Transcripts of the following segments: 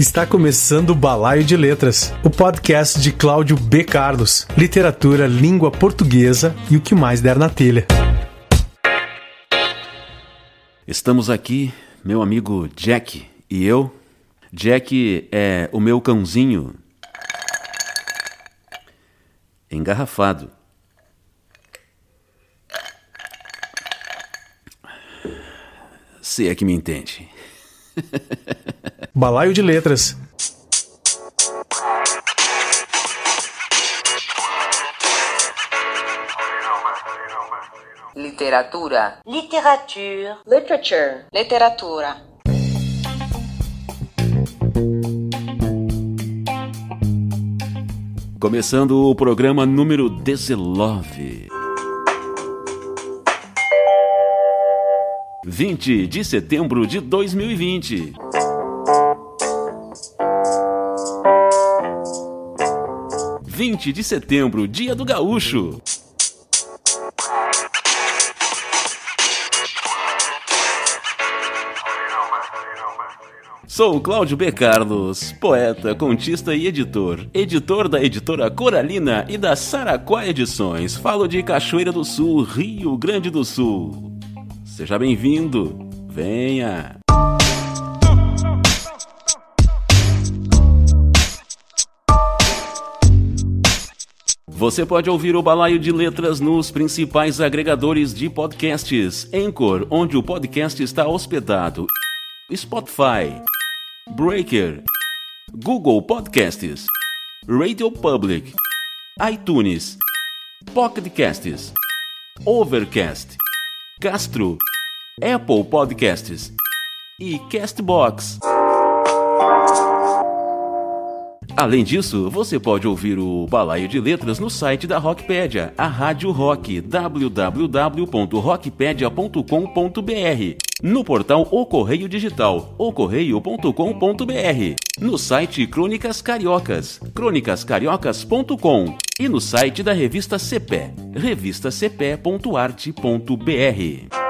Está começando o Balaio de Letras, o podcast de Cláudio B. Carlos, literatura, língua portuguesa e o que mais der na telha. Estamos aqui, meu amigo Jack e eu. Jack é o meu cãozinho engarrafado. Se é que me entende. Balaio de Letras. Literatura. Literature. Literature. Literatura. Começando o programa número 19. 20 de setembro de 2020. Vinte de setembro, dia do gaúcho. Sou Cláudio B. Carlos, poeta, contista e editor. Editor da editora Coralina e da Saraquá Edições. Falo de Cachoeira do Sul, Rio Grande do Sul. Seja bem-vindo. Venha. Você pode ouvir o Balaio de Letras nos principais agregadores de podcasts: Anchor, onde o podcast está hospedado, Spotify, Breaker, Google Podcasts, Radio Public, iTunes, Pocket Casts, Overcast, Castro, Apple Podcasts e Castbox. Além disso, você pode ouvir o Balaio de Letras no site da Rockpedia, a Rádio Rock, www.rockpedia.com.br, no portal O Correio Digital, ocorreio.com.br, no site Crônicas Cariocas, crônicascariocas.com e no site da revista CPE, revistacpe.arte.br.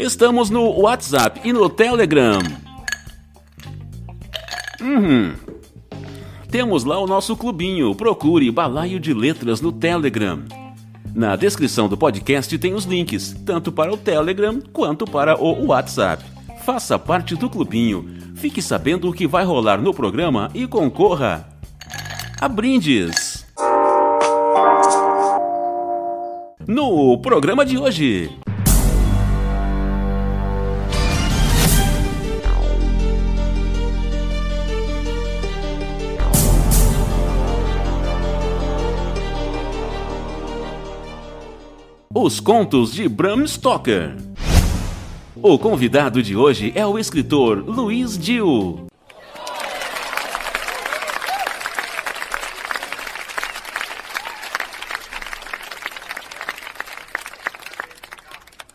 Estamos no WhatsApp e no Telegram. Uhum. Temos lá o nosso clubinho. Procure Balaio de Letras no Telegram. Na descrição do podcast tem os links, tanto para o Telegram quanto para o WhatsApp. Faça parte do clubinho. Fique sabendo o que vai rolar no programa e concorra a brindes. No programa de hoje. Os Contos de Bram Stoker. O convidado de hoje é o escritor Luiz Dil.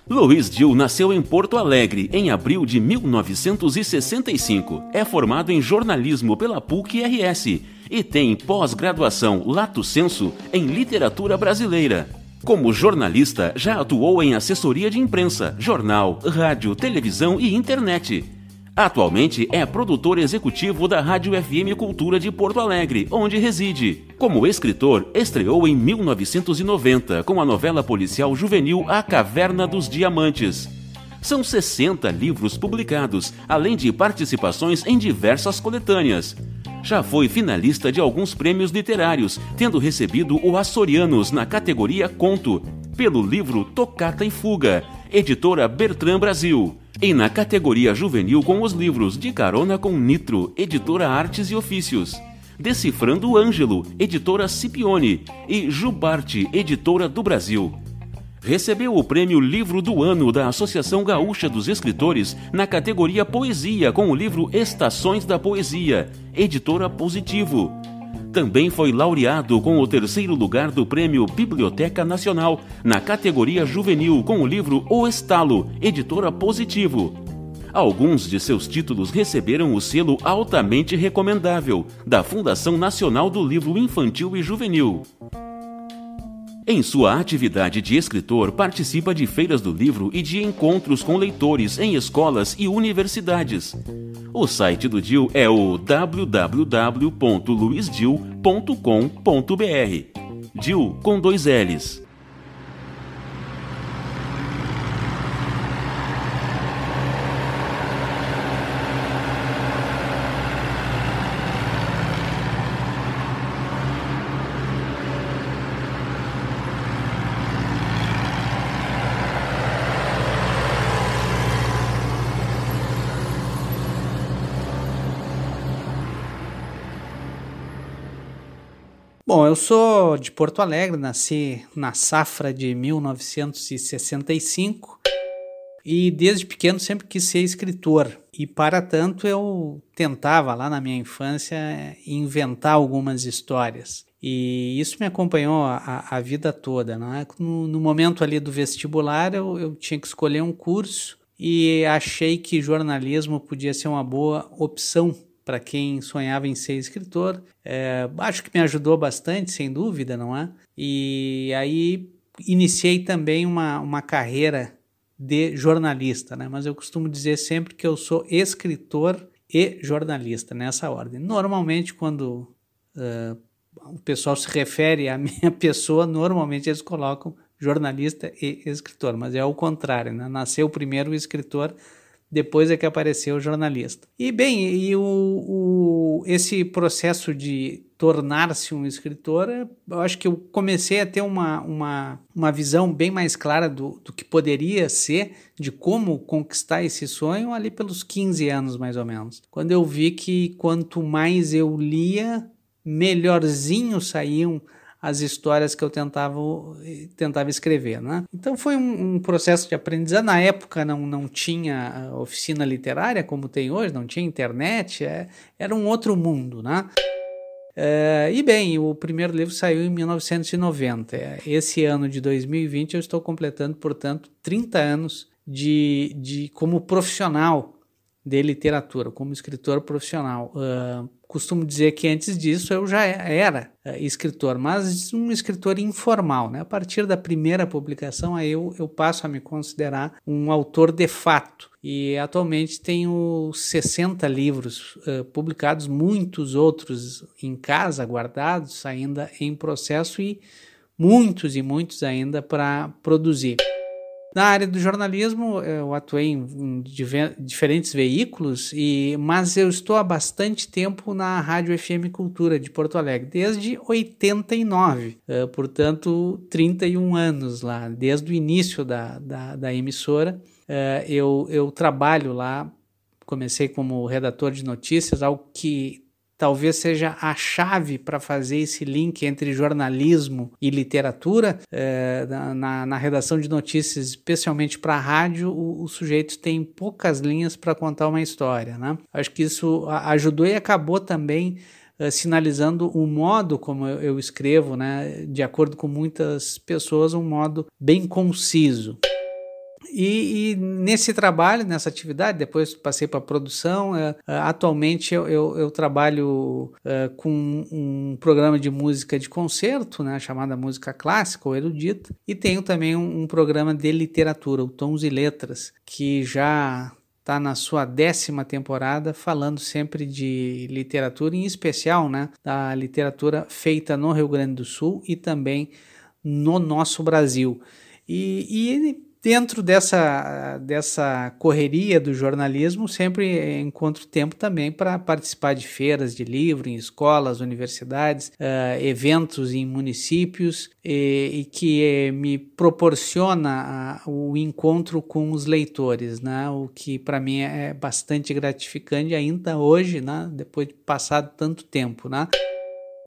Luiz Dil nasceu em Porto Alegre em abril de 1965. É formado em jornalismo pela PUC-RS e tem pós-graduação lato sensu em literatura brasileira. Como jornalista, já atuou em assessoria de imprensa, jornal, rádio, televisão e internet. Atualmente é produtor executivo da Rádio FM Cultura de Porto Alegre, onde reside. Como escritor, estreou em 1990 com a novela policial juvenil A Caverna dos Diamantes. São 60 livros publicados, além de participações em diversas coletâneas. Já foi finalista de alguns prêmios literários, tendo recebido o Açorianos na categoria Conto, pelo livro Tocata e Fuga, editora Bertrand Brasil. E na categoria juvenil com os livros De Carona com Nitro, editora Artes e Ofícios. Decifrando Ângelo, editora Scipione. E Jubarte, editora do Brasil. Recebeu o prêmio Livro do Ano da Associação Gaúcha dos Escritores na categoria Poesia com o livro Estações da Poesia, editora Positivo. Também foi laureado com o terceiro lugar do Prêmio Biblioteca Nacional na categoria Juvenil com o livro O Estalo, editora Positivo. Alguns de seus títulos receberam o selo altamente recomendável da Fundação Nacional do Livro Infantil e Juvenil. Em sua atividade de escritor, participa de feiras do livro e de encontros com leitores em escolas e universidades. O site do Dil é o www.luisdil.com.br. Dil com dois L's. Bom, eu sou de Porto Alegre, nasci na safra de 1965 e desde pequeno sempre quis ser escritor. E para tanto eu tentava lá na minha infância inventar algumas histórias. E isso me acompanhou a, a vida toda. Né? No, no, momento ali do vestibular eu, eu tinha que escolher um curso e achei que jornalismo podia ser uma boa opção para quem sonhava em ser escritor. É, acho que me ajudou bastante, sem dúvida, não é? E aí iniciei também uma, uma carreira de jornalista, né? Mas eu costumo dizer sempre que eu sou escritor e jornalista, nessa ordem. Normalmente, quando uh, o pessoal se refere à minha pessoa, normalmente eles colocam jornalista e escritor, mas é o contrário, né? Nasceu primeiro o escritor, depois é que apareceu o jornalista. E bem, e o, o esse processo de tornar-se um escritor, eu acho que eu comecei a ter uma, uma, uma visão bem mais clara do, do que poderia ser, de como conquistar esse sonho ali pelos 15 anos mais ou menos. Quando eu vi que quanto mais eu lia, melhorzinho saíam as histórias que eu tentava, tentava escrever. Né? Então foi um, um, processo de aprendizado. Na época não, não tinha oficina literária como tem hoje, não tinha internet, é, era um outro mundo. Né? É, e bem, o primeiro livro saiu em 1990. Esse ano de 2020 eu estou completando, portanto, 30 anos de, de como profissional de literatura, como escritor profissional. Uh, costumo dizer que antes disso eu já era uh, escritor, mas um escritor informal. Né? A partir da primeira publicação, aí eu, eu passo a me considerar um autor de fato. E atualmente tenho 60 livros uh, publicados, muitos outros em casa, guardados, ainda em processo e muitos e muitos ainda para produzir. Na área do jornalismo, eu atuei em, diferentes veículos, e, mas eu estou há bastante tempo na Rádio FM Cultura de Porto Alegre, desde 89, uh, portanto, 31 anos lá, desde o início da, da, da emissora. Uh, eu, eu trabalho lá, comecei como redator de notícias, algo que talvez seja a chave para fazer esse link entre jornalismo e literatura. É, na, na, redação de notícias, especialmente para rádio, o, o, sujeito tem poucas linhas para contar uma história. Né? Acho que isso ajudou e acabou também. Uh, sinalizando o modo como eu, eu escrevo, né, de acordo com muitas pessoas, um modo bem conciso. E, e, nesse trabalho, nessa atividade, depois passei para produção. É, atualmente eu, eu, eu trabalho é, com um programa de música de concerto, né, chamada música clássica ou erudita, e tenho também um, um programa de literatura, o Tons e Letras, que já está na sua décima temporada, falando sempre de literatura, em especial né, da literatura feita no Rio Grande do Sul e também no nosso Brasil. E, e dentro dessa, dessa correria do jornalismo, sempre encontro tempo também para participar de feiras de livro em escolas, universidades, uh, eventos em municípios e, e que me proporciona uh, o encontro com os leitores, né? o que para mim é bastante gratificante ainda hoje, né? depois de passado tanto tempo. Né?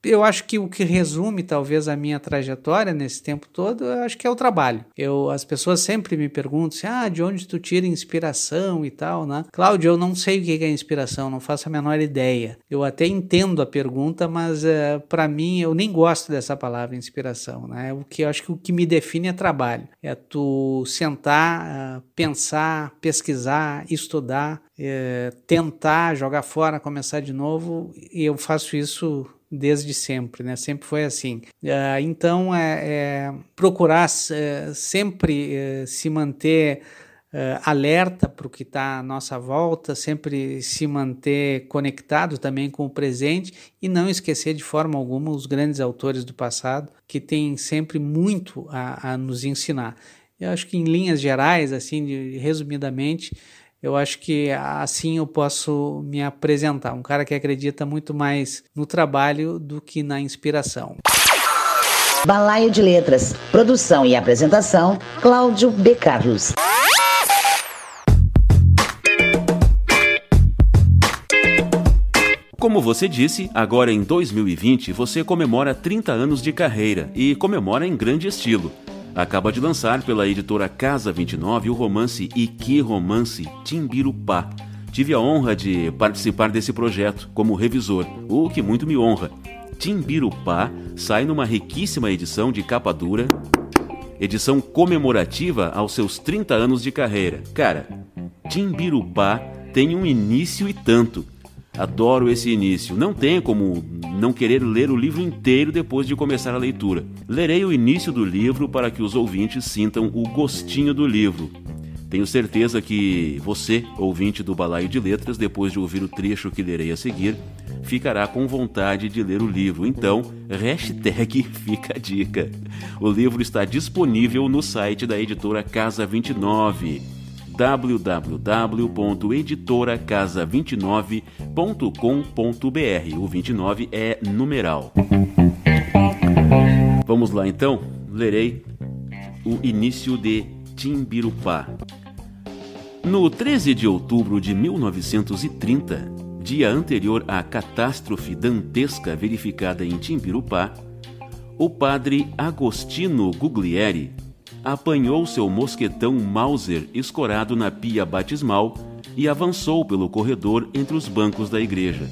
Eu acho que o que resume talvez a minha trajetória nesse tempo todo, eu acho que é o trabalho. Eu, as pessoas sempre me perguntam assim, ah, de onde tu tira inspiração e tal, né? Cláudio, eu não sei o que é inspiração, não faço a menor ideia. Eu até entendo a pergunta, mas uh, eh, para mim eu nem gosto dessa palavra inspiração, né? O que eu acho que o que me define é trabalho. É tu sentar, uh, pensar, pesquisar, estudar, uh, tentar jogar fora, começar de novo. E eu faço isso desde sempre, né? Sempre foi assim. Uh, então, é, é procurar é, sempre é, se manter Uh, alerta para o que está à nossa volta, sempre se manter conectado também com o presente e não esquecer de forma alguma os grandes autores do passado que têm sempre muito a, a nos ensinar. Eu acho que em linhas gerais, assim, de, resumidamente, eu acho que assim eu posso me apresentar. Um cara que acredita muito mais no trabalho do que na inspiração. Balaio de Letras. Produção e apresentação: Cláudio B. Carlos. Como você disse, agora em 2020 você comemora 30 anos de carreira e comemora em grande estilo. Acaba de lançar pela editora Casa 29 o romance E Que Romance Timbirupá. Tive a honra de participar desse projeto como revisor, o que muito me honra. Timbirupá sai numa riquíssima edição de capa dura, edição comemorativa aos seus 30 anos de carreira. Cara, Timbirupá tem um início e tanto. Adoro esse início. Não tem como não querer ler o livro inteiro depois de começar a leitura. Lerei o início do livro para que os ouvintes sintam o gostinho do livro. Tenho certeza que você, ouvinte do Balaio de Letras, depois de ouvir o trecho que lerei a seguir, ficará com vontade de ler o livro. Então, hashtag fica a dica. O livro está disponível no site da editora Casa 29 www.editoracasa29.com.br. O 29 é numeral. Vamos lá então, lerei o início de Timbirupá. No 13 de outubro de 1930, dia anterior à catástrofe dantesca verificada em Timbirupá, o padre Agostino Guglieri apanhou seu mosquetão Mauser escorado na pia batismal e avançou pelo corredor entre os bancos da igreja.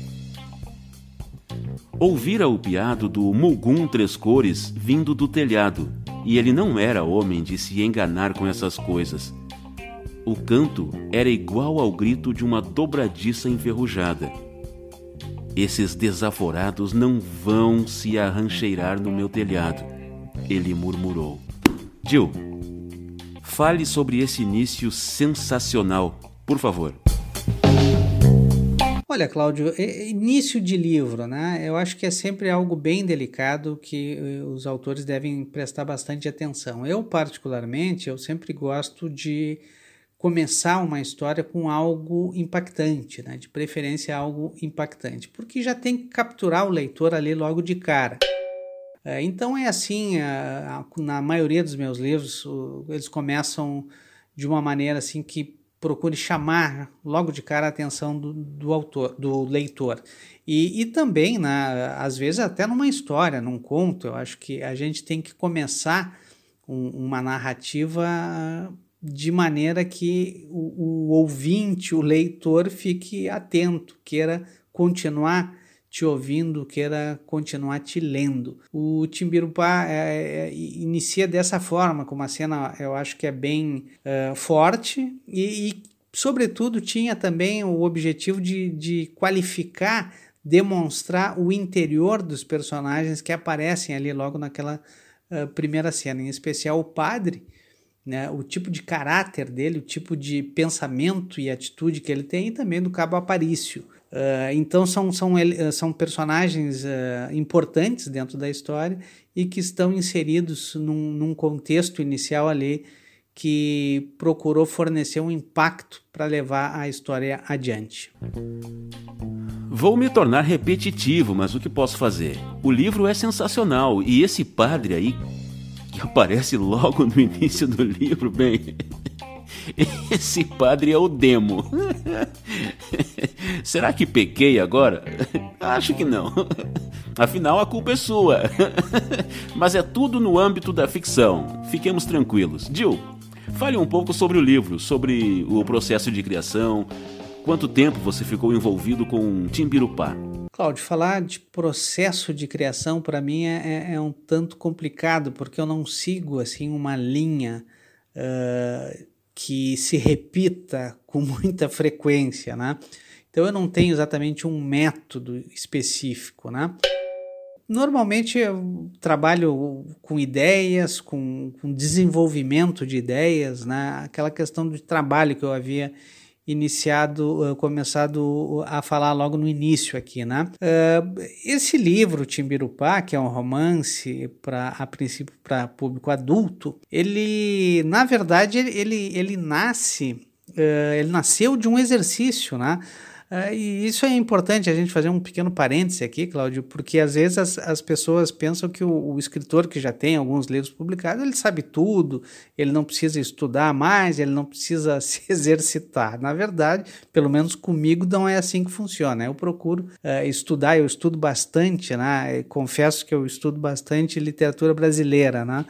Ouvira o piado do Mugum Três Cores vindo do telhado, e ele não era homem de se enganar com essas coisas. O canto era igual ao grito de uma dobradiça enferrujada. Esses desaforados não vão se arrancheirar no meu telhado, ele murmurou. Jill, fale sobre esse início sensacional, por favor. Olha, Cláudio, início de livro, né? Eu acho que é sempre algo bem delicado que eh, os autores devem prestar bastante atenção. Eu, particularmente, eu sempre gosto de começar uma história com algo impactante, né? De preferência algo impactante, porque já tem que capturar o leitor ali logo de cara. É, então é assim, na maioria dos meus livros, eles começam de uma maneira assim que procure chamar logo de cara a atenção do, do autor, do leitor. E, e também, né, às vezes até numa história, num conto, eu acho que a gente tem que começar um, uma narrativa de maneira que o, o ouvinte, o leitor, fique atento, queira continuar te ouvindo, queira continuar te lendo. O Timbirupá é, é, inicia dessa forma, com uma cena eu acho que é bem é, forte e, e, sobretudo, tinha também o objetivo de, de qualificar, demonstrar o interior dos personagens que aparecem ali logo naquela uh, primeira cena, em especial o padre. Né, o tipo de caráter dele, o tipo de pensamento e atitude que ele tem, e também do Cabo Aparício. Uh, então são, são, ah, são personagens uh, importantes dentro da história e que estão inseridos num, num contexto inicial ali que procurou fornecer um impacto para levar a história adiante. Vou me tornar repetitivo, mas o que posso fazer? O livro é sensacional e esse padre aí, que aparece logo no início do livro, bem. Esse padre é o demo. Será que pequei agora? Acho que não. Afinal, a culpa é sua. Mas é tudo no âmbito da ficção. Fiquemos tranquilos. Jill, fale um pouco sobre o livro, sobre o processo de criação. Quanto tempo você ficou envolvido com Timbirupá? Cláudio, falar de processo de criação para mim é, é, é, um tanto complicado, porque eu não sigo assim uma linha uh, que se repita com muita frequência, né? Então eu não tenho exatamente um método específico, né? normalmente eu trabalho com ideias, com, com, desenvolvimento de ideias, né? aquela questão de trabalho que eu havia iniciado, uh, começado a falar logo no início aqui, né? Uh, esse livro, Timbirupá, que é um romance para a princípio para público adulto, ele, na verdade, ele, ele nasce, uh, ele nasceu de um exercício, né? Uh, e isso é importante a gente fazer um pequeno parêntese aqui, Cláudio, porque às vezes as, as pessoas pensam que o, o, escritor que já tem alguns livros publicados, ele sabe tudo, ele não precisa estudar mais, ele não precisa se exercitar. Na verdade, pelo menos comigo não é assim que funciona. Eu procuro uh, estudar, eu estudo bastante, né? Confesso que eu estudo bastante literatura brasileira, né?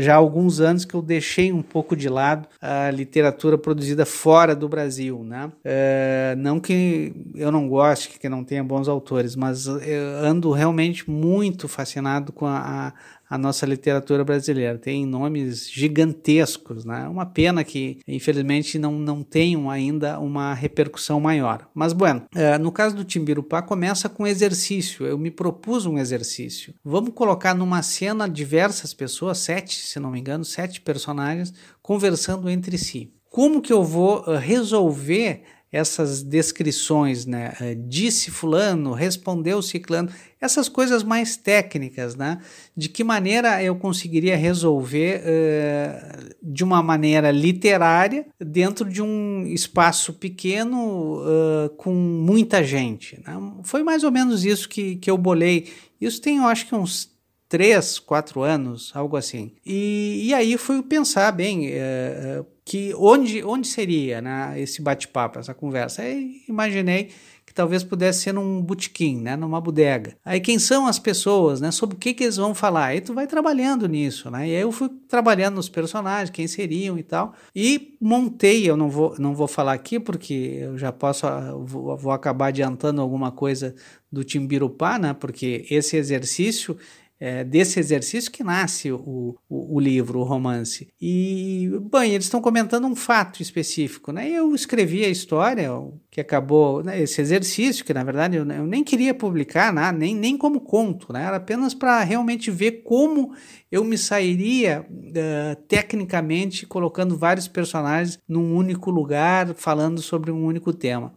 Já há alguns anos que eu deixei um pouco de lado a literatura produzida fora do Brasil, né? É, não que eu não goste, que não tenha bons autores, mas eu ando realmente muito fascinado com a nossa literatura brasileira. Tem nomes gigantescos, né? Uma pena que, infelizmente, não, não tenham ainda uma repercussão maior. Mas, bueno, é, no caso do Timbirupá, começa com exercício. Eu me propus um exercício. Vamos colocar numa cena diversas pessoas, sete, se não me engano, sete personagens, conversando entre si. Como que eu vou uh, resolver essas descrições, né? Eh, disse fulano, respondeu ciclano, essas coisas mais técnicas, né? De que maneira eu conseguiria resolver uh, de uma maneira literária dentro de um espaço pequeno uh, com muita gente. Né? Foi mais ou menos isso que, que eu bolei. Isso tem, eu acho que uns três, quatro anos, algo assim. E, e aí fui pensar bem uh, que onde, onde seria né, esse bate-papo, essa conversa. Aí imaginei que talvez pudesse ser num botequim, né, numa bodega. Aí quem são as pessoas, né, sobre o que, que eles vão falar? Aí tu vai trabalhando nisso, né? E aí eu fui trabalhando nos personagens, quem seriam e tal. E montei, eu não vou, não vou falar aqui porque eu já posso, vou, vou acabar adiantando alguma coisa do Timbirupá, né? Porque esse exercício é, desse exercício que nasce o, o, o, livro, o romance. E, bom, eles estão comentando um fato específico, né? Eu escrevi a história que acabou, né, esse exercício, que na verdade eu, eu nem queria publicar, né, nem, nem como conto, né? Era apenas para realmente ver como eu me sairia uh, tecnicamente colocando vários personagens num único lugar, falando sobre um único tema.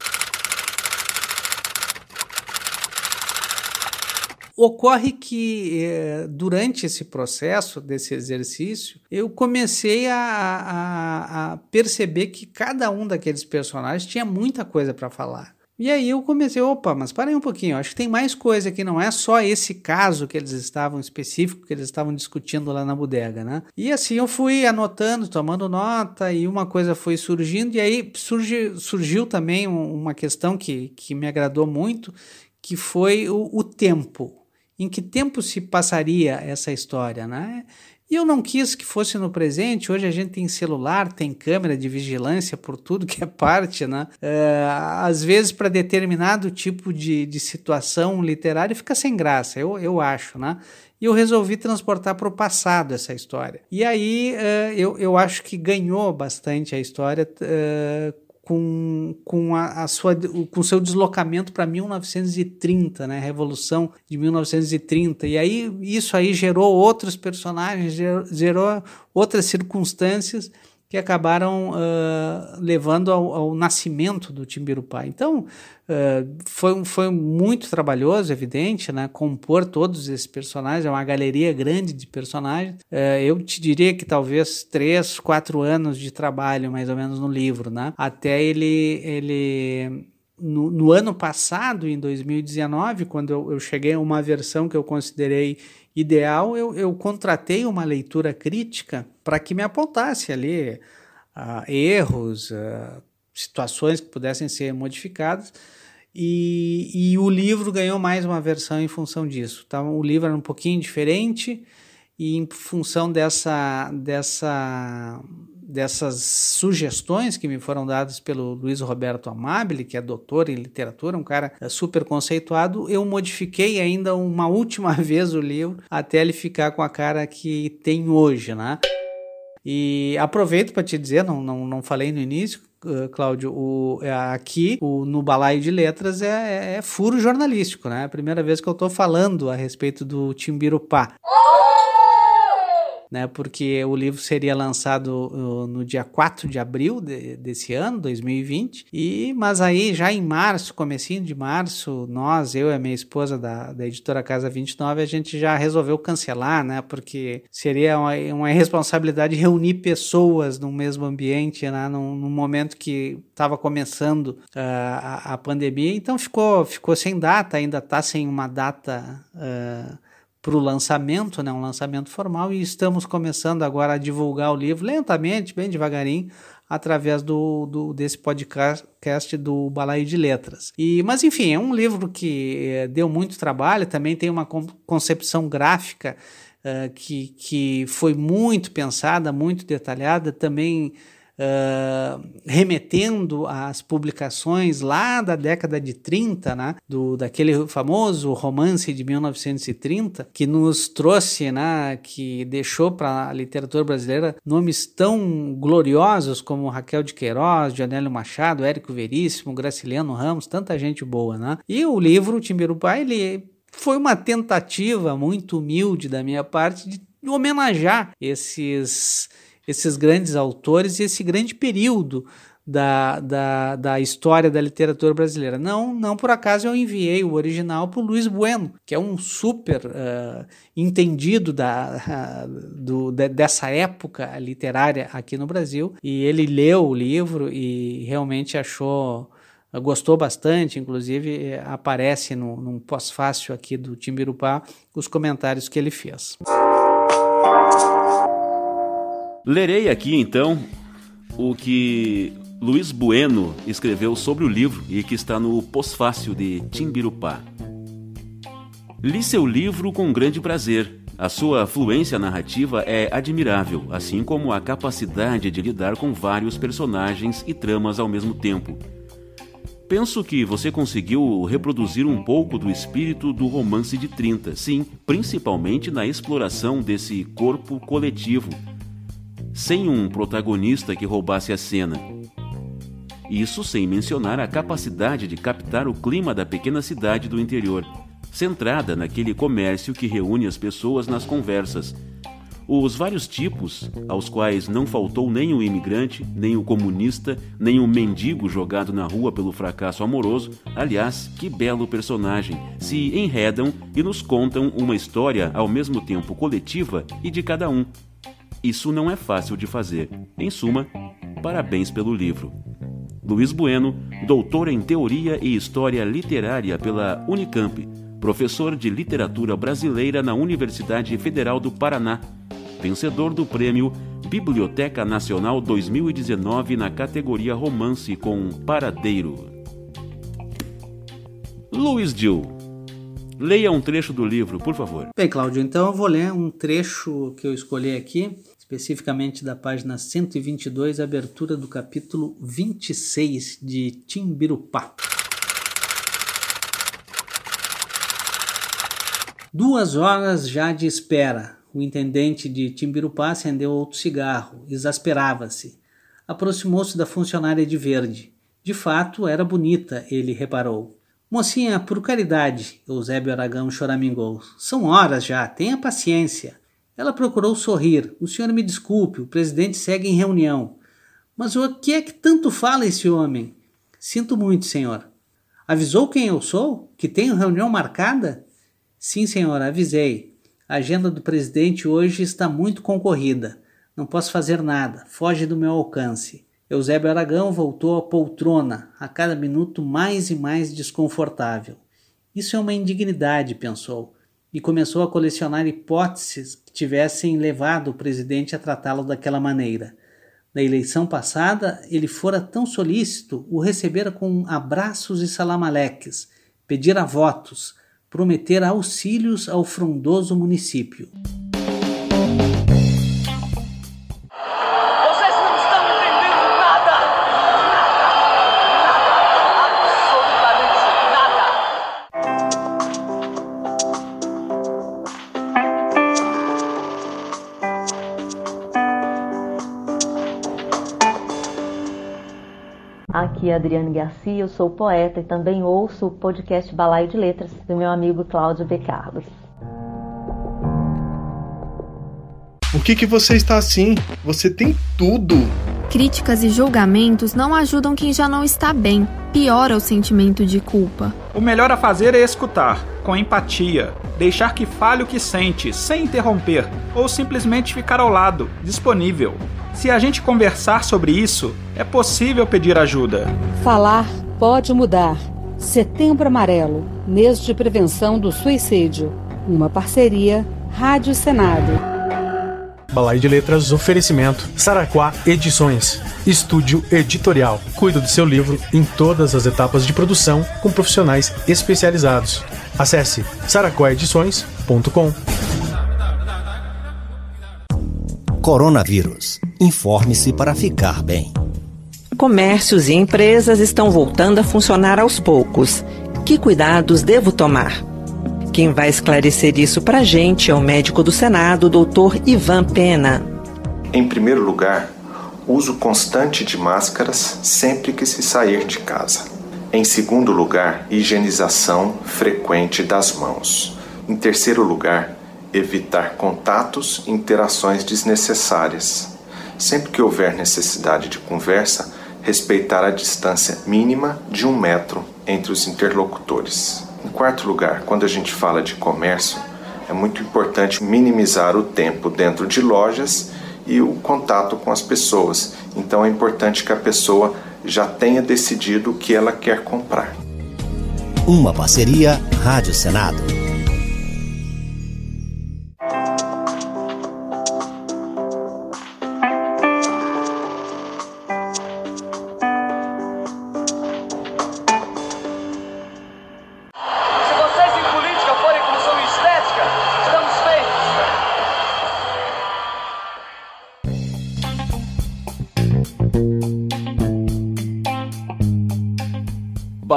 Ocorre que eh, durante esse processo, desse exercício, eu comecei a, a, a perceber que cada um daqueles personagens tinha muita coisa para falar. E aí eu comecei, opa, mas parei um pouquinho, acho que tem mais coisa aqui, não é só esse caso que eles estavam específico, que eles estavam discutindo lá na bodega, né? E assim eu fui anotando, tomando nota, e uma coisa foi surgindo, e aí surgi, surgiu também uma questão que, que me agradou muito, que foi o, o tempo em que tempo se passaria essa história, né? E eu não quis que fosse no presente. Hoje a gente tem celular, tem câmera de vigilância por tudo que é parte, né? É, às vezes, para determinado tipo de, de situação literária, fica sem graça, eu, eu acho, né? E eu resolvi transportar para o passado essa história. E aí uh, eu, eu acho que ganhou bastante a história uh, com, com a, a sua com seu deslocamento para 1930, né, Revolução de 1930. E aí isso aí gerou outros personagens, gerou, gerou outras circunstâncias que acabaram uh, levando ao, ao, nascimento do Timbirupá. Então, uh, foi, foi muito trabalhoso, evidente, né? compor todos esses personagens, é uma galeria grande de personagens. Uh, eu te diria que talvez três, quatro anos de trabalho, mais ou menos, no livro, né? até ele, ele no, no, ano passado, em 2019, quando eu, eu, cheguei a uma versão que eu considerei ideal, eu, eu contratei uma leitura crítica para que me apontasse ali uh, erros, uh, situações que pudessem ser modificadas. E, e, o livro ganhou mais uma versão em função disso. Então, o livro era um pouquinho diferente e em função dessa, dessa dessas sugestões que me foram dadas pelo Luiz Roberto Amabile, que é doutor em literatura, um cara é, super conceituado, eu modifiquei ainda uma última vez o livro até ele ficar com a cara que tem hoje, né? E aproveito para te dizer, não, não, não falei no início, uh, Cláudio, o, é, aqui o, no Balaio de Letras é, é, é furo jornalístico, né? É a primeira vez que eu estou falando a respeito do Timbirupá né, porque o livro seria lançado uh, no dia 4 de abril de, desse ano, 2020, e, mas aí já em março, comecinho de março, nós, eu e a minha esposa da, da editora Casa 29, a gente já resolveu cancelar, né, porque seria uma, uma irresponsabilidade reunir pessoas no mesmo ambiente, né, num, num momento que estava começando uh, a, a, pandemia, então ficou, ficou sem data, ainda está sem uma data... Uh, para o lançamento, né, um lançamento formal, e estamos começando agora a divulgar o livro lentamente, bem devagarinho, através do, do desse podcast do Balaio de Letras. E, mas enfim, é um livro que é, deu muito trabalho, também tem uma concepção gráfica uh, que, que foi muito pensada, muito detalhada, também Remetendo às publicações lá da década de 30, né, do, daquele famoso romance de 1930, que nos trouxe, né, que deixou para a literatura brasileira nomes tão gloriosos como Raquel de Queiroz, Janélio Machado, Érico Veríssimo, Graciliano Ramos, tanta gente boa. Né? E o livro Timbirupá, ele foi uma tentativa muito humilde da minha parte de homenagear esses esses grandes autores e esse grande período da, da, da história da literatura brasileira. Não, não por acaso eu enviei o original para o Luiz Bueno, que é um super uh, entendido da, do, de, dessa época literária aqui no Brasil, e ele leu o livro e realmente achou gostou bastante, inclusive aparece no, num pós-fácil aqui do Timbirupá os comentários que ele fez. Lerei aqui então o que Luiz Bueno escreveu sobre o livro e que está no pós-fácil de Timbirupá. Li seu livro com grande prazer. A sua fluência narrativa é admirável, assim como a capacidade de lidar com vários personagens e tramas ao mesmo tempo. Penso que você conseguiu reproduzir um pouco do espírito do romance de 30, sim, principalmente na exploração desse corpo coletivo sem um protagonista que roubasse a cena. Isso sem mencionar a capacidade de captar o clima da pequena cidade do interior, centrada naquele comércio que reúne as pessoas nas conversas. Os vários tipos, aos quais não faltou nem o imigrante, nem o comunista, nem o mendigo jogado na rua pelo fracasso amoroso, aliás, que belo personagem, se enredam e nos contam uma história ao mesmo tempo coletiva e de cada um, isso não é fácil de fazer. Em suma, parabéns pelo livro. Luiz Bueno, doutor em Teoria e História Literária pela Unicamp, professor de Literatura Brasileira na Universidade Federal do Paraná, vencedor do prêmio Biblioteca Nacional 2019 na categoria Romance com Paradeiro. Luiz Dill. Leia um trecho do livro, por favor. Bem, Cláudio, então eu vou ler um trecho que eu escolhi aqui especificamente da página 122, abertura do capítulo 26 de Timbirupá. Duas horas já de espera. O intendente de Timbirupá acendeu outro cigarro, exasperava-se. Aproximou-se da funcionária de verde. De fato, era bonita, ele reparou. Mocinha, por caridade, Eusébio Aragão choramingou. São horas já, tenha paciência. Ela procurou sorrir. O senhor me desculpe, o presidente segue em reunião. Mas o que é que tanto fala esse homem? Sinto muito, senhor. Avisou quem eu sou? Que tenho reunião marcada? Sim, senhor, avisei. A agenda do presidente hoje está muito concorrida. Não posso fazer nada. Foge do meu alcance. Eusébio Aragão voltou à poltrona, a cada minuto mais e mais desconfortável. Isso é uma indignidade, pensou e começou a colecionar hipóteses que tivessem levado o presidente a tratá-lo daquela maneira. Na eleição passada, ele fora tão solícito, o recebera com abraços e salamaleques, pedira votos, prometer auxílios ao frondoso município. Aqui é Adriane Garcia, eu sou poeta e também ouço o podcast Balaio de Letras do meu amigo Cláudio B. Carlos. Por que, que você está assim? Você tem tudo. Críticas e julgamentos não ajudam quem já não está bem. Piora o sentimento de culpa. O melhor a fazer é escutar, com empatia, deixar que fale o que sente, sem interromper, ou simplesmente ficar ao lado, disponível. Se a gente conversar sobre isso, é possível pedir ajuda. Falar pode mudar. Setembro Amarelo, mês de prevenção do suicídio. Uma parceria Rádio Senado. Balaio de Letras Oferecimento Saraquá Edições Estúdio Editorial Cuida do seu livro em todas as etapas de produção com profissionais especializados. Acesse saraquaedições.com Coronavírus. Informe-se para ficar bem. Comércios e empresas estão voltando a funcionar aos poucos. Que cuidados devo tomar? Quem vai esclarecer isso para a gente é o médico do Senado, doutor Ivan Pena. Em primeiro lugar, uso constante de máscaras sempre que se sair de casa. Em segundo lugar, higienização frequente das mãos. Em terceiro lugar, evitar contatos e interações desnecessárias. Sempre que houver necessidade de conversa, respeitar a distância mínima de um metro entre os interlocutores. Em quarto lugar, quando a gente fala de comércio, é muito importante minimizar o tempo dentro de lojas e o contato com as pessoas. Então é importante que a pessoa já tenha decidido o que ela quer comprar. Uma parceria Rádio Senado.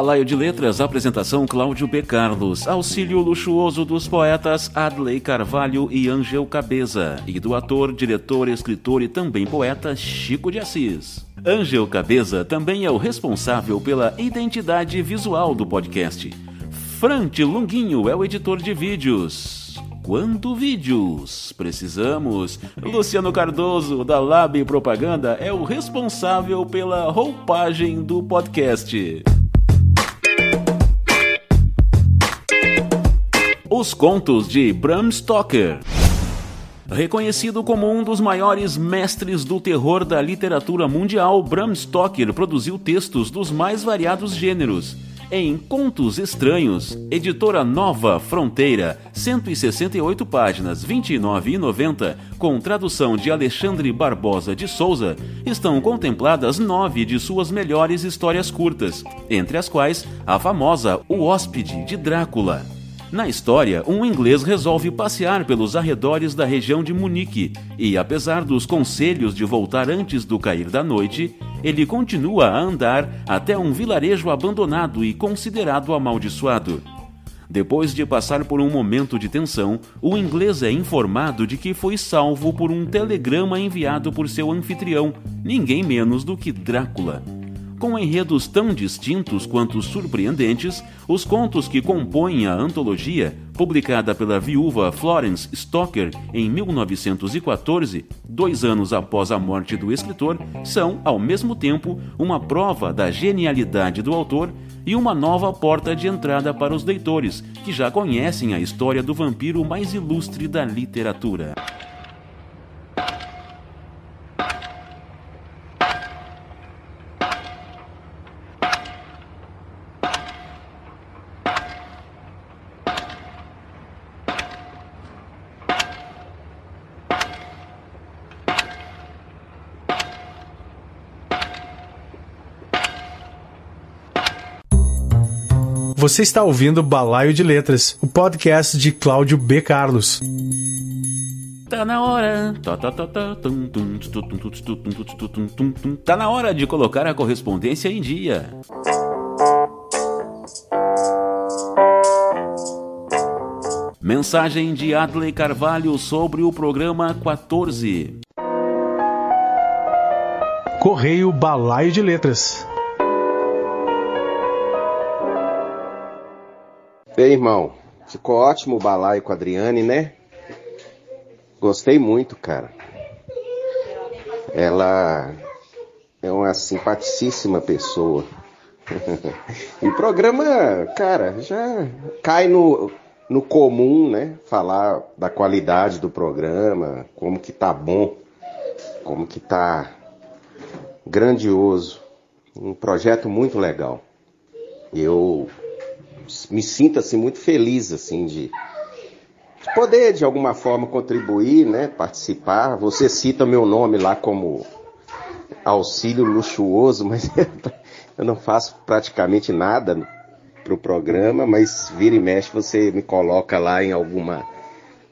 Balaio de Letras, apresentação Cláudio B. Carlos, auxílio luxuoso dos poetas Adley Carvalho e Angel Cabeza, e do ator, diretor, escritor e também poeta Chico de Assis. Angel Cabeza também é o responsável pela identidade visual do podcast. Frante Longuinho é o editor de vídeos. Quando vídeos precisamos, Luciano Cardoso, da Lab Propaganda, é o responsável pela roupagem do podcast. Os Contos de Bram Stoker. Reconhecido como um dos maiores mestres do terror da literatura mundial, Bram Stoker produziu textos dos mais variados gêneros. Em Contos Estranhos, editora Nova Fronteira, 168 páginas, 29,90, com tradução de Alexandre Barbosa de Souza, estão contempladas nove de suas melhores histórias curtas, entre as quais a famosa O Hóspede de Drácula. Na história, um inglês resolve passear pelos arredores da região de Munique e, apesar dos conselhos de voltar antes do cair da noite, ele continua a andar até um vilarejo abandonado e considerado amaldiçoado. Depois de passar por um momento de tensão, o inglês é informado de que foi salvo por um telegrama enviado por seu anfitrião, ninguém menos do que Drácula. Com enredos tão distintos quanto surpreendentes, os contos que compõem a antologia, publicada pela viúva Florence Stoker em 1914, dois anos após a morte do escritor, são, ao mesmo tempo, uma prova da genialidade do autor e uma nova porta de entrada para os leitores, que já conhecem a história do vampiro mais ilustre da literatura. Você está ouvindo Balaio de Letras, o podcast de Cláudio B. Carlos. Tá na hora. Tá na hora de colocar a correspondência em dia. Mensagem de Adley Carvalho sobre o programa 14. Correio Balaio de Letras. Ei, irmão, ficou ótimo o balaio com a Adriane, né? Gostei muito, cara. Ela é uma simpaticíssima pessoa. e o programa, cara, já cai no, no comum, né? Falar da qualidade do programa, como que tá bom, como que tá grandioso. Um projeto muito legal. Eu me sinto assim muito feliz assim de, de poder de alguma forma contribuir, né, participar. Você cita meu nome lá como auxílio luxuoso, mas eu não faço praticamente nada pro programa, mas vira e mexe você me coloca lá em alguma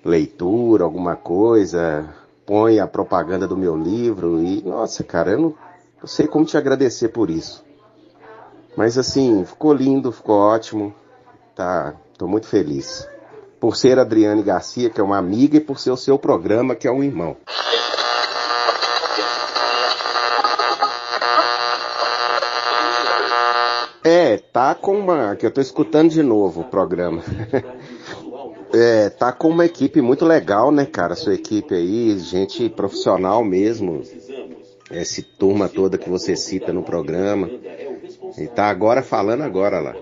leitura, alguma coisa, põe a propaganda do meu livro e nossa, cara, eu não, não sei como te agradecer por isso. Mas assim, ficou lindo, ficou ótimo. Tá, tô muito feliz. Por ser Adriane Garcia, que é uma amiga, e por ser o seu programa, que é um irmão. É, tá com uma. que eu tô escutando de novo o programa. é, tá com uma equipe muito legal, né, cara? Sua equipe aí, gente profissional mesmo. Essa turma toda que você cita no programa. E tá agora falando agora lá.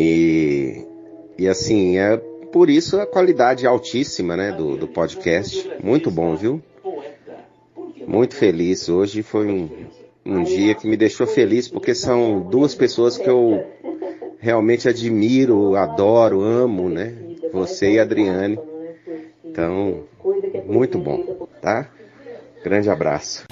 E, e assim, é por isso a qualidade altíssima né, do, do podcast. Muito bom, viu? Muito feliz. Hoje foi um, um dia que me deixou feliz porque são duas pessoas que eu realmente admiro, adoro, amo, né? Você e a Adriane. Então, muito bom, tá? Grande abraço.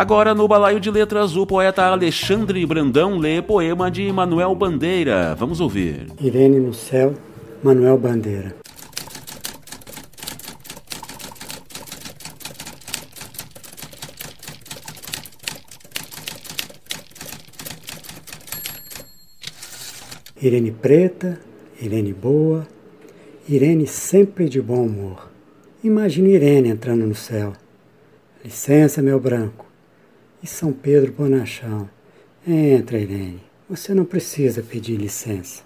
Agora, no balaio de letras, o poeta Alexandre Brandão lê poema de Manuel Bandeira. Vamos ouvir. Irene no céu, Manuel Bandeira. Irene preta, Irene boa, Irene sempre de bom humor. Imagine Irene entrando no céu. Licença, meu branco e São Pedro Bonachão. Entra, Irene. Você não precisa pedir licença.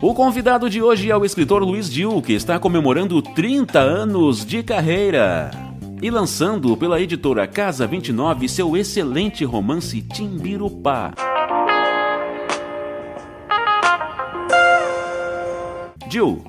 O convidado de hoje é o escritor Luiz Dil, que está comemorando 30 anos de carreira e lançando pela editora Casa 29 seu excelente romance Timbirupá. Dil,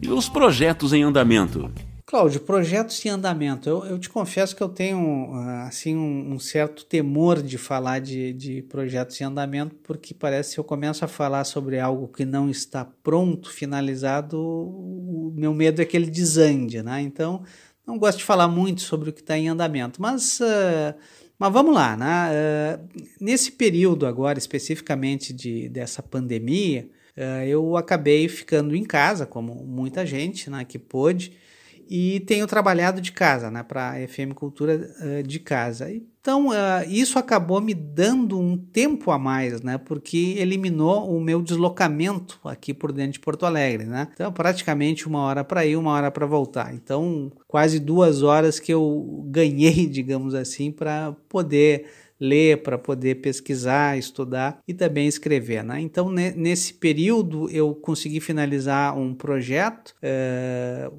e os projetos em andamento? Cláudio, projetos em andamento. Eu, eu te confesso que eu tenho assim um, um certo temor de falar de, de, projetos em andamento, porque parece que se eu começo a falar sobre algo que não está pronto, finalizado, o meu medo é que ele desande, né? Então, não gosto de falar muito sobre o que está em andamento, mas, uh, mas vamos lá, né? Uh, nesse período agora, especificamente de, dessa pandemia, uh, eu acabei ficando em casa, como muita gente, né, que pôde, e tenho trabalhado de casa, né, para FM Cultura uh, de casa. Então, uh, isso acabou me dando um tempo a mais, né, porque eliminou o meu deslocamento aqui por dentro de Porto Alegre, né. Então, praticamente uma hora para ir, uma hora para voltar. Então, quase duas horas que eu ganhei, digamos assim, para poder ler, para poder pesquisar, estudar e também escrever. Né? Então, nesse período, eu consegui finalizar um projeto, é,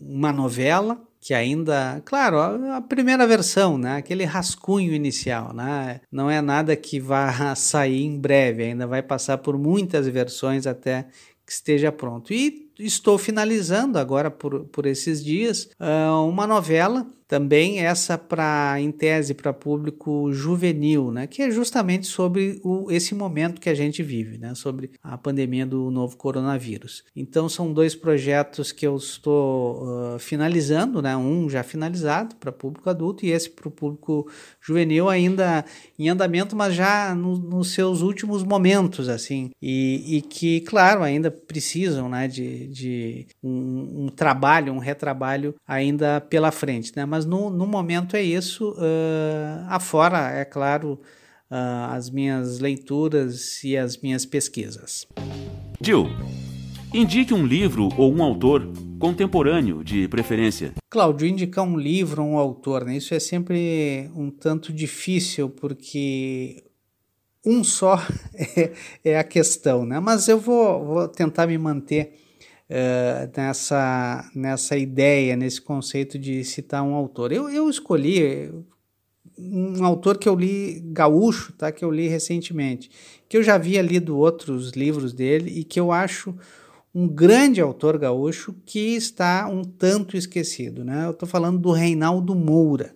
uma novela, que ainda, claro, a primeira versão, né, aquele rascunho inicial, né, não é nada que vá sair em breve, ainda vai passar por muitas versões até que esteja pronto. E estou finalizando agora por, por esses dias uh, uma novela também essa para em tese para público juvenil, né, que é justamente sobre o, esse momento que a gente vive, né, sobre a pandemia do novo coronavírus. Então são dois projetos que eu estou uh, finalizando, né, um já finalizado para público adulto e esse para o público juvenil ainda em andamento, mas já no, nos seus últimos momentos, assim, e, e que claro ainda precisam, né, de, de um, um trabalho, um retrabalho ainda pela frente, né, mas mas no, no momento é isso. Uh, afora, é claro, uh, as minhas leituras e as minhas pesquisas. Jill, indique um livro ou um autor contemporâneo, de preferência. Cláudio, indicar um livro ou um autor, né? isso é sempre um tanto difícil, porque um só é, é a questão, né? Mas eu vou, vou tentar me manter uh, nessa, nessa ideia, nesse conceito de citar um autor. Eu, eu escolhi um autor que eu li gaúcho, tá? Que eu li recentemente, que eu já havia lido outros livros dele e que eu acho um grande autor gaúcho que está um tanto esquecido, né? Eu estou falando do Reinaldo Moura.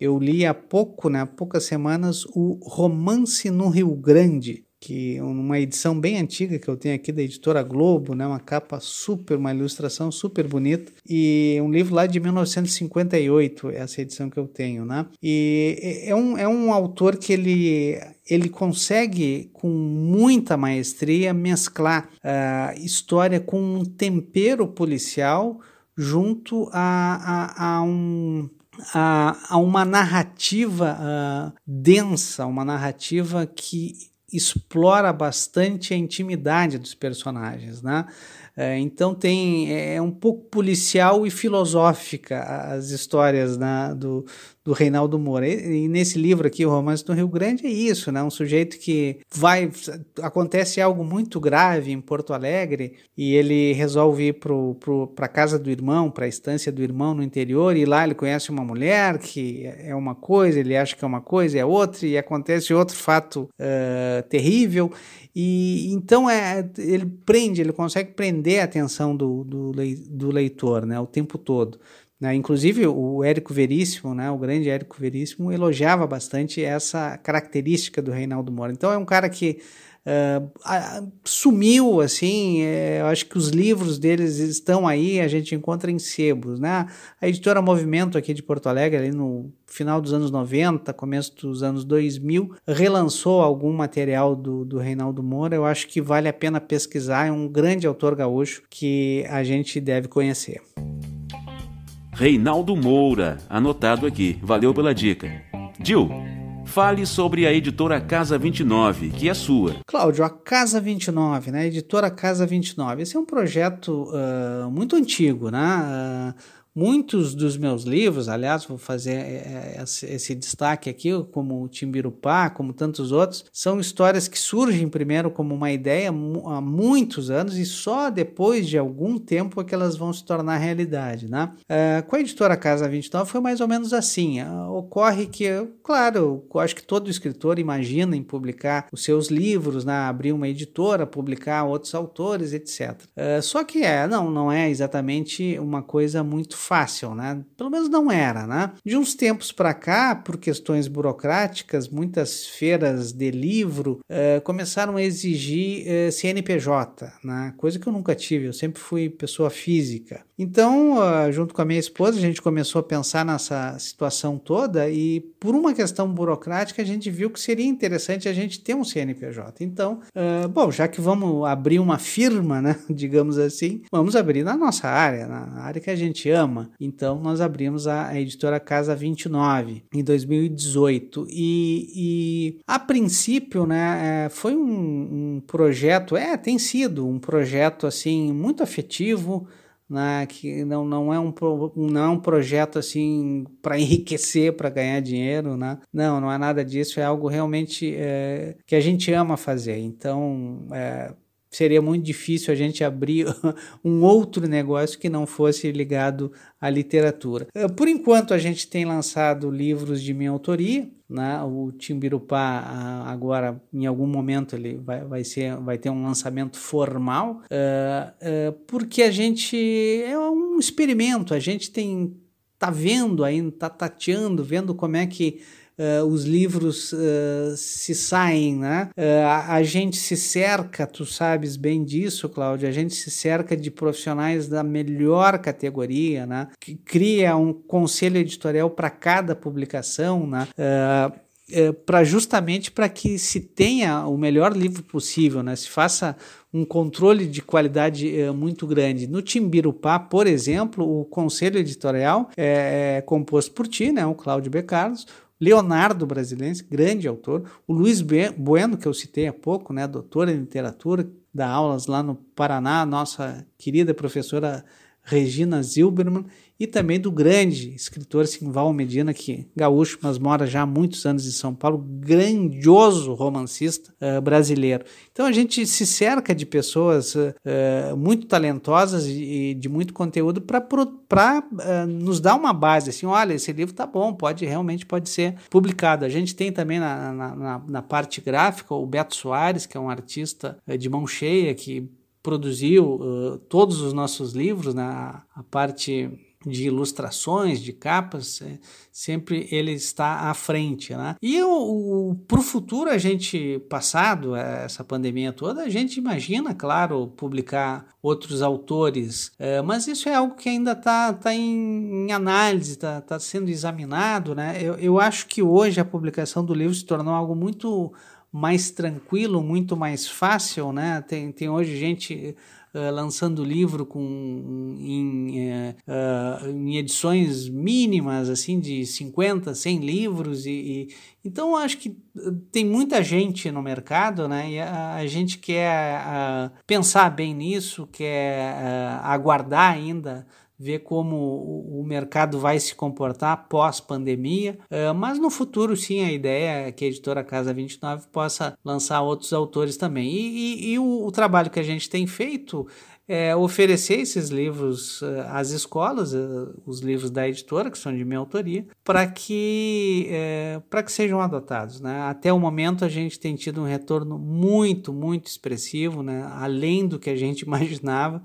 Eu li há pouco, né, há poucas semanas, o Romance no Rio Grande, que uma edição bem antiga que eu tenho aqui da editora Globo, né, uma capa super, uma ilustração super bonita e um livro lá de 1958, essa edição que eu tenho, né? E é um, é um autor que ele ele consegue com muita maestria mesclar a uh, história com um tempero policial junto a, a, a um a, a, uma narrativa uh, densa, uma narrativa que explora bastante a intimidade dos personagens, né? É, então tem é, é um pouco policial e filosófica as histórias né, do, do Reinaldo Moura. E, e, nesse livro aqui, O Romance do Rio Grande, é isso, né? Um sujeito que vai. Acontece algo muito grave em Porto Alegre e ele resolve ir para a casa do irmão, para a estância do irmão no interior, e lá ele conhece uma mulher que é uma coisa, ele acha que é uma coisa, é outra, e acontece outro fato uh, terrível. E então é, ele prende, ele consegue prender a atenção do, do, do leitor né, o tempo todo. Né? Inclusive, o Érico Veríssimo, né, o grande Érico Veríssimo, elogiava bastante essa característica do Reinaldo Moura. Então, é um cara que uh, sumiu, assim, é, eu acho que os livros deles estão aí, a gente encontra em sebos, né? A editora Movimento aqui de Porto Alegre, ali no final dos anos 90, começo dos anos 2000, relançou algum material do, do Reinaldo Moura, eu acho que vale a pena pesquisar, é um grande autor gaúcho que a gente deve conhecer. Reinaldo Moura, anotado aqui. Valeu pela dica. Dil, fale sobre a editora Casa 29, que é sua. Cláudio, a Casa 29, né? Editora Casa 29. Esse é um projeto uh, muito antigo, né? Uh, Muitos dos meus livros, aliás, vou fazer é, é, esse destaque aqui, como o Timbirupá, como tantos outros, são histórias que surgem primeiro como uma ideia há muitos anos e só depois de algum tempo é que elas vão se tornar realidade. Né? Uh, com a editora Casa 29 foi mais ou menos assim. Ocorre que, claro, acho que todo escritor imagina em publicar os seus livros, né? abrir uma editora, publicar outros autores, etc. Só que é, não, não é exatamente uma coisa muito fácil, né? Pelo menos não era, né? De uns tempos para cá, por questões burocráticas, muitas feiras de livro uh, começaram a exigir eh, CNPJ, né? Coisa que eu nunca tive, eu sempre fui pessoa física. Então, uh, junto com a minha esposa, a gente começou a pensar nessa situação toda e, por uma questão burocrática, a gente viu que seria interessante a gente ter um CNPJ. Então, bom, já que vamos abrir uma firma, né? Digamos assim, vamos abrir na nossa área, na área que a gente ama então nós abrimos a, a editora Casa 29 em 2018 e, e a princípio, né, é, foi um, um projeto, é, tem sido um projeto assim muito afetivo, né, que não, não, é um, não é um projeto assim para enriquecer, para ganhar dinheiro, né? Não, não é nada disso, é algo realmente é, que a gente ama fazer. Então, é, seria muito difícil a gente abrir um outro negócio que não fosse ligado à literatura. Eh, por enquanto, a gente tem lançado livros de minha autoria. Né? O Timbirupá, agora, em algum momento, ele vai, vai, ser, vai ter um lançamento formal, uh, uh, porque a gente é um experimento, a gente tem tá vendo ainda, tá tateando, vendo como é que uh, os livros uh, se saem, né? Uh, a, a, gente se cerca, tu sabes bem disso, Cláudia, a gente se cerca de profissionais da melhor categoria, né? Que cria um conselho editorial para cada publicação, né? É, para justamente para que se tenha o melhor livro possível, né? se faça um controle de qualidade é, muito grande. No Timbirupá, por exemplo, o conselho editorial é, é composto por ti, né? o Cláudio B. Carlos, Leonardo Brasilense, grande autor, o Luiz Bueno, que eu citei há pouco, né, doutor em literatura, dá aulas lá no Paraná, nossa querida professora Regina Zilberman, e também do grande escritor Simval Medina, que gaúcho, mas mora já há muitos anos em São Paulo, grandioso romancista uh, brasileiro. Então a gente se cerca de pessoas uh, muito talentosas e, e, de muito conteúdo para uh, nos dar uma base, assim, olha, esse livro tá bom, pode realmente pode ser publicado. A gente tem também na, na, na parte gráfica o Beto Soares, que é um artista de mão cheia, que produziu todos os nossos livros, né? a parte de ilustrações, de capas, é, sempre ele está à frente. Né? E para o futuro, a gente, passado essa pandemia toda, a gente imagina, claro, publicar outros autores, é, mas isso é algo que ainda está tá em, em, análise, está tá sendo examinado. Né? Eu, eu acho que hoje a publicação do livro se tornou algo muito mais tranquilo, muito mais fácil. Né? Tem, tem hoje gente uh, lançando livro com, em, uh, em, edições mínimas, assim, de 50, 100 livros. E, e, então, acho que tem muita gente no mercado, né? E a, a gente quer pensar bem nisso, quer aguardar ainda ver como o mercado vai se comportar pós-pandemia, uh, mas no futuro sim a ideia é que a editora Casa 29 possa lançar outros autores também. E, e, e o, o, trabalho que a gente tem feito é, oferecer esses livros uh, às escolas, uh, os livros da editora, que são de minha autoria, para que, para que sejam adotados. Né? Até o momento a gente tem tido um retorno muito, muito expressivo, né? além do que a gente imaginava.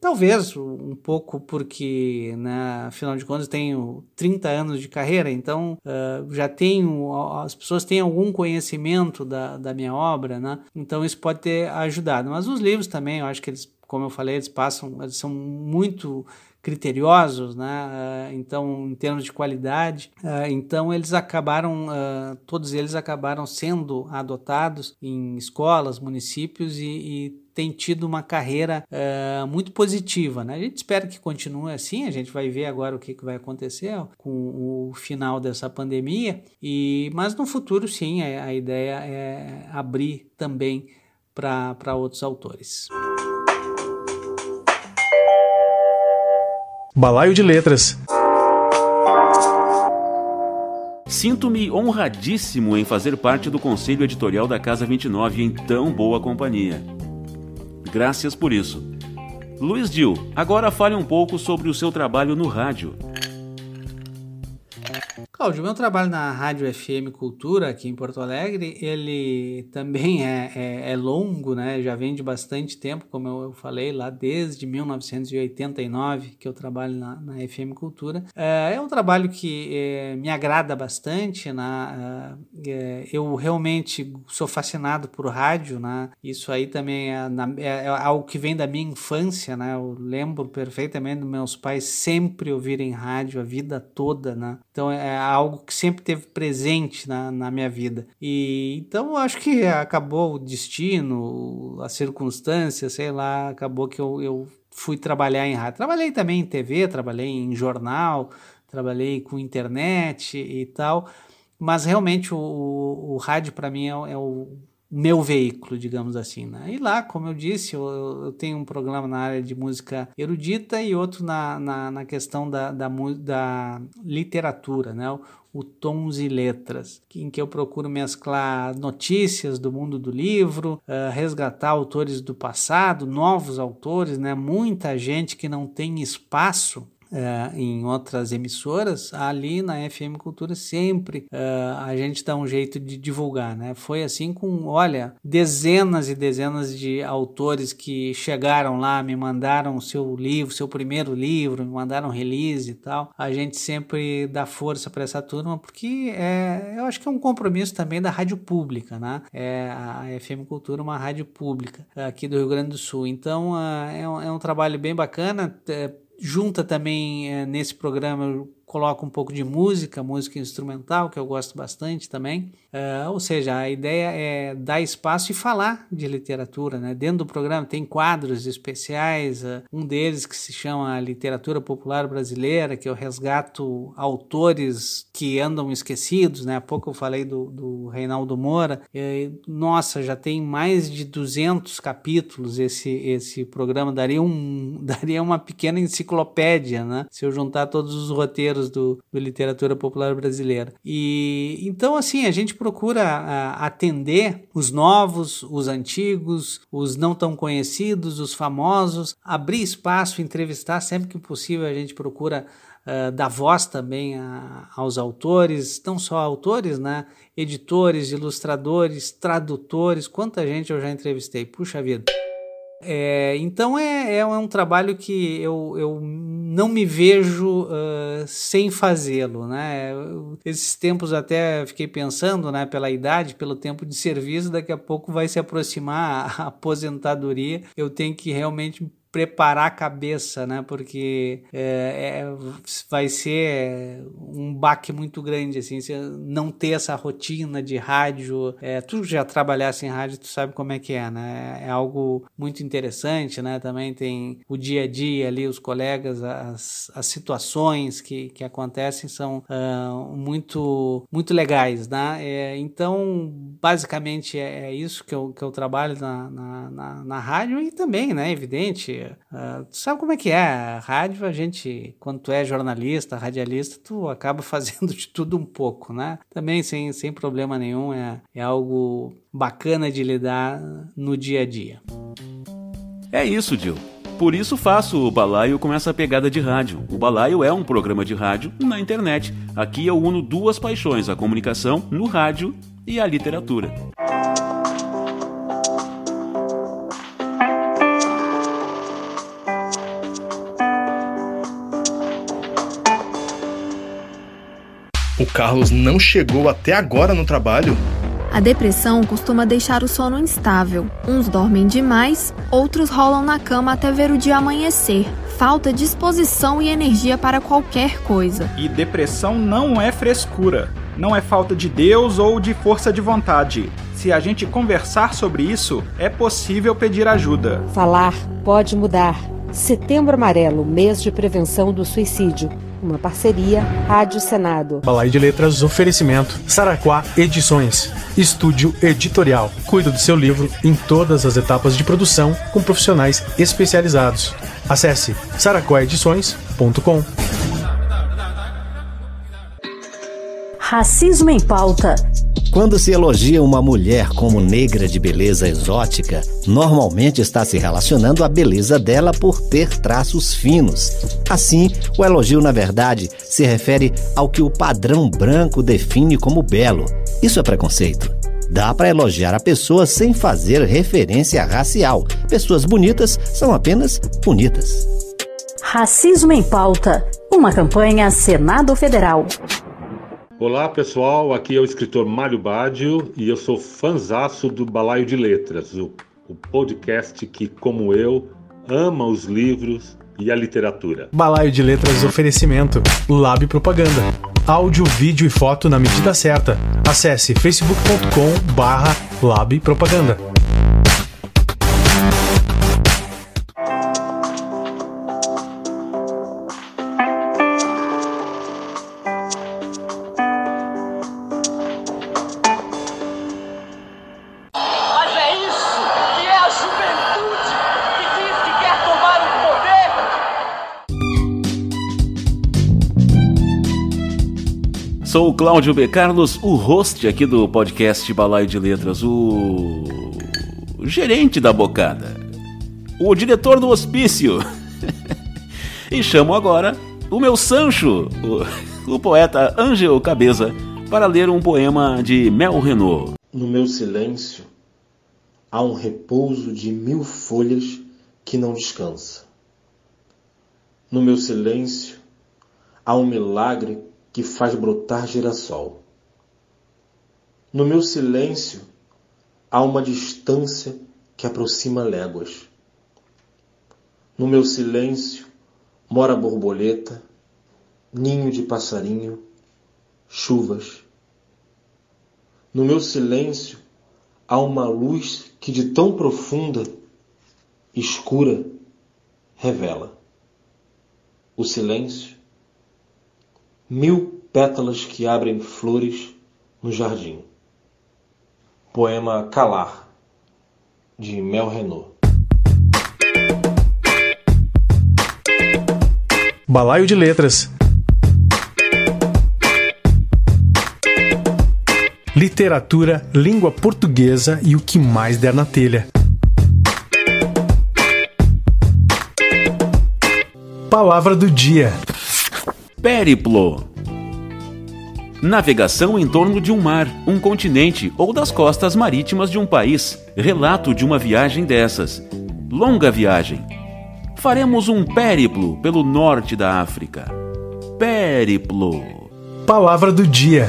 talvez um pouco porque, né, afinal de contas, tenho 30 anos de carreira, então já tenho, as pessoas têm algum conhecimento da, da minha obra, né? então isso pode ter ajudado. Mas os livros também, eu acho que eles como eu falei, eles passam, eles são muito criteriosos, né? Ah, então, em termos de qualidade, ah, então eles acabaram, ah, todos eles acabaram sendo adotados em escolas, municípios e, e tem tido uma carreira uh, muito positiva. Né? A gente espera que continue assim, a gente vai ver agora o que, que vai acontecer com o final dessa pandemia, e mas no futuro, sim, a, a ideia é abrir também para outros autores. Balaio de Letras. Sinto-me honradíssimo em fazer parte do conselho editorial da Casa 29 em tão boa companhia. Graças por isso. Luiz Dil, agora fale um pouco sobre o seu trabalho no rádio. Cláudio, meu trabalho na Rádio FM Cultura aqui em Porto Alegre, ele também é, é, é, longo, né? Já vem de bastante tempo, como eu falei, lá desde 1989 que eu trabalho na, na FM Cultura. É, é, um trabalho que é, me agrada bastante, né? É, eu realmente sou fascinado por rádio, né? Isso aí também é, é, algo que vem da minha infância, né? Eu lembro perfeitamente dos meus pais sempre ouvirem rádio a vida toda, né? Então é algo que sempre teve presente na, na minha vida. E então acho que acabou o destino, a circunstância, sei lá, acabou que eu, eu fui trabalhar em rádio. Trabalhei também em TV, trabalhei em jornal, trabalhei com internet e tal, mas realmente o, o, o rádio para mim é, é, o meu veículo, digamos assim. Né? E lá, como eu disse, eu, eu, tenho um programa na área de música erudita e outro na, na, na questão da, da, da literatura, né? O, o Tons e Letras, em que eu procuro mesclar notícias do mundo do livro, uh, resgatar autores do passado, novos autores, né? muita gente que não tem espaço é, em outras emissoras, ali na FM Cultura sempre é, a gente dá um jeito de divulgar, né? Foi assim com, olha, dezenas e dezenas de autores que chegaram lá, me mandaram seu livro, seu primeiro livro, me mandaram release e tal. A gente sempre dá força para essa turma porque é, eu acho que é um compromisso também da rádio pública, né? É a FM Cultura, uma rádio pública aqui do Rio Grande do Sul. Então é, um, é um trabalho bem bacana. Junta também é, nesse programa, coloco um pouco de música, música instrumental, que eu gosto bastante também. Uh, ou seja, a ideia é dar espaço e falar de literatura. Né? Dentro do programa tem quadros especiais, uh, um deles que se chama Literatura Popular Brasileira, que eu resgato autores que andam esquecidos. Né? Há pouco eu falei do, do Reinaldo Moura. E, nossa, já tem mais de 200 capítulos esse, esse programa. Daria, um, daria uma pequena enciclopédia né? se eu juntar todos os roteiros do, do Literatura Popular Brasileira. E então, assim, a gente procura a, atender os novos, os antigos, os não tão conhecidos, os famosos, abrir espaço, entrevistar sempre que possível. A gente procura uh, dar voz também a, aos autores, não só autores, né? Editores, ilustradores, tradutores. Quanta gente eu já entrevistei? Puxa vida. É, então é, é, um trabalho que eu, eu não me vejo uh, sem fazê-lo, né? esses tempos até fiquei pensando, né? Pela idade, pelo tempo de serviço, daqui a pouco vai se aproximar a aposentadoria. Eu tenho que realmente preparar a cabeça, né? Porque é, é, vai ser um baque muito grande, assim, não ter essa rotina de rádio. É, tu já trabalhasse em rádio, tu sabe como é que é, né? É algo muito interessante, né? Também tem o dia a dia ali, os colegas, as, as situações que, que acontecem são uh, muito, muito legais, né? É, então, basicamente é, é, isso que eu, que eu trabalho na, na, na, na rádio e também, né? Evidente, Uh, tu sabe como é que é? A rádio, a gente, quando tu é jornalista, radialista, tu acaba fazendo de tudo um pouco, né? Também sem, sem problema nenhum, é, é algo bacana de lidar no dia a dia. É isso, Dil. Por isso faço o balaio com essa pegada de rádio. O balaio é um programa de rádio na internet. Aqui eu uno duas paixões: a comunicação no rádio e a literatura. O Carlos não chegou até agora no trabalho? A depressão costuma deixar o sono instável. Uns dormem demais, outros rolam na cama até ver o dia amanhecer. Falta disposição e energia para qualquer coisa. E depressão não é frescura, não é falta de Deus ou de força de vontade. Se a gente conversar sobre isso, é possível pedir ajuda. Falar pode mudar. Setembro Amarelo, mês de prevenção do suicídio. Uma parceria Rádio Senado. Balai de Letras Oferecimento. Saraquá Edições. Estúdio Editorial. Cuida do seu livro em todas as etapas de produção com profissionais especializados. Acesse saraquaedições.com. Racismo em pauta. Quando se elogia uma mulher como negra de beleza exótica, normalmente está se relacionando à beleza dela por ter traços finos. Assim, o elogio, na verdade, se refere ao que o padrão branco define como belo. Isso é preconceito. Dá para elogiar a pessoa sem fazer referência racial. Pessoas bonitas são apenas bonitas. Racismo em pauta. Uma campanha Senado Federal. Olá pessoal, aqui é o escritor Mário Badio e eu sou fanzaço do Balaio de Letras, o, o podcast que, como eu, ama os livros e a literatura. Balaio de Letras oferecimento Lab Propaganda. Áudio, vídeo e foto na medida certa. Acesse facebook.com barra Lab Propaganda. Sou o Cláudio B. Carlos, o host aqui do podcast Balaio de Letras, o gerente da bocada, o diretor do hospício. e chamo agora o meu Sancho, o, o poeta Ângelo Cabeza, para ler um poema de Mel Renault. No meu silêncio há um repouso de mil folhas que não descansa. No meu silêncio há um milagre que faz brotar girassol. No meu silêncio há uma distância que aproxima léguas. No meu silêncio mora borboleta ninho de passarinho, chuvas. No meu silêncio há uma luz que de tão profunda, escura, revela. O silêncio, mil pétalas que abrem flores no jardim. Poema Calar, de Mel Renault. Balaio de Letras. Literatura, língua portuguesa e o que mais der na telha. Palavra do dia: Périplo. Navegação em torno de um mar, um continente ou das costas marítimas de um país. Relato de uma viagem dessas. Longa viagem. Faremos um périplo pelo norte da África. Périplo. Palavra do dia: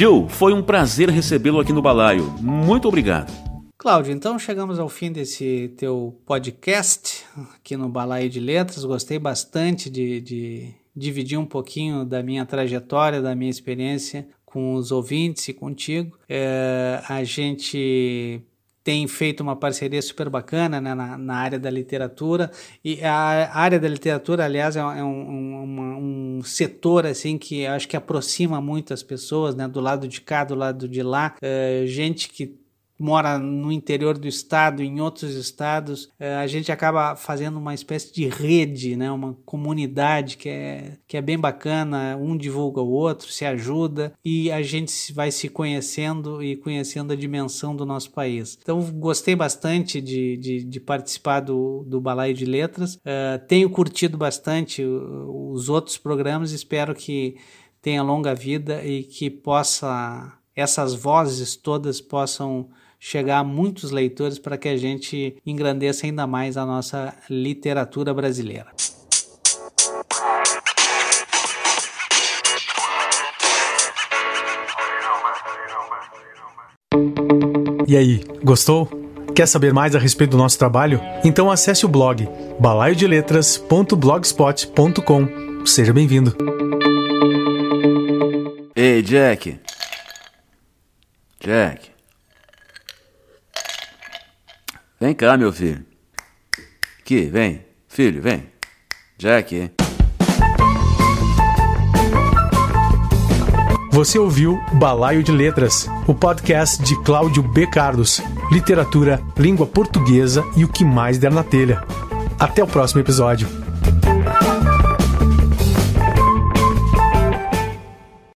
Jill, foi um prazer recebê-lo aqui no Balaio. Muito obrigado. Cláudio, então chegamos ao fim desse teu podcast aqui no Balaio de Letras. Gostei bastante de, de dividir um pouquinho da minha trajetória, da minha experiência com os ouvintes e contigo. É, a gente tem feito uma parceria super bacana né, na, na, área da literatura. E a área da literatura aliás é, um, um, um, setor assim que acho que aproxima muito as pessoas né, do lado de cá do lado de lá. É, gente que mora no interior do estado, em outros estados, é, a gente acaba fazendo uma espécie de rede, né? uma comunidade que é, que é bem bacana, um divulga o outro, se ajuda e a gente vai se conhecendo e conhecendo a dimensão do nosso país. Então, gostei bastante de, de, de participar do, do Balaio de Letras, uh, tenho curtido bastante os outros programas, espero que tenha longa vida e que possa essas vozes todas possam chegar a muitos leitores para que a gente engrandeça ainda mais a nossa literatura brasileira. E aí, gostou? Quer saber mais a respeito do nosso trabalho? Então acesse o blog balaiodeletras.blogspot.com. Seja bem-vindo. Ei, Jack. Jack. Vem cá, meu filho. Aqui, vem. Filho, vem. Jack. Você ouviu Balaio de Letras, o podcast de Cláudio B. Carlos. Literatura, língua portuguesa e o que mais der na telha. Até o próximo episódio.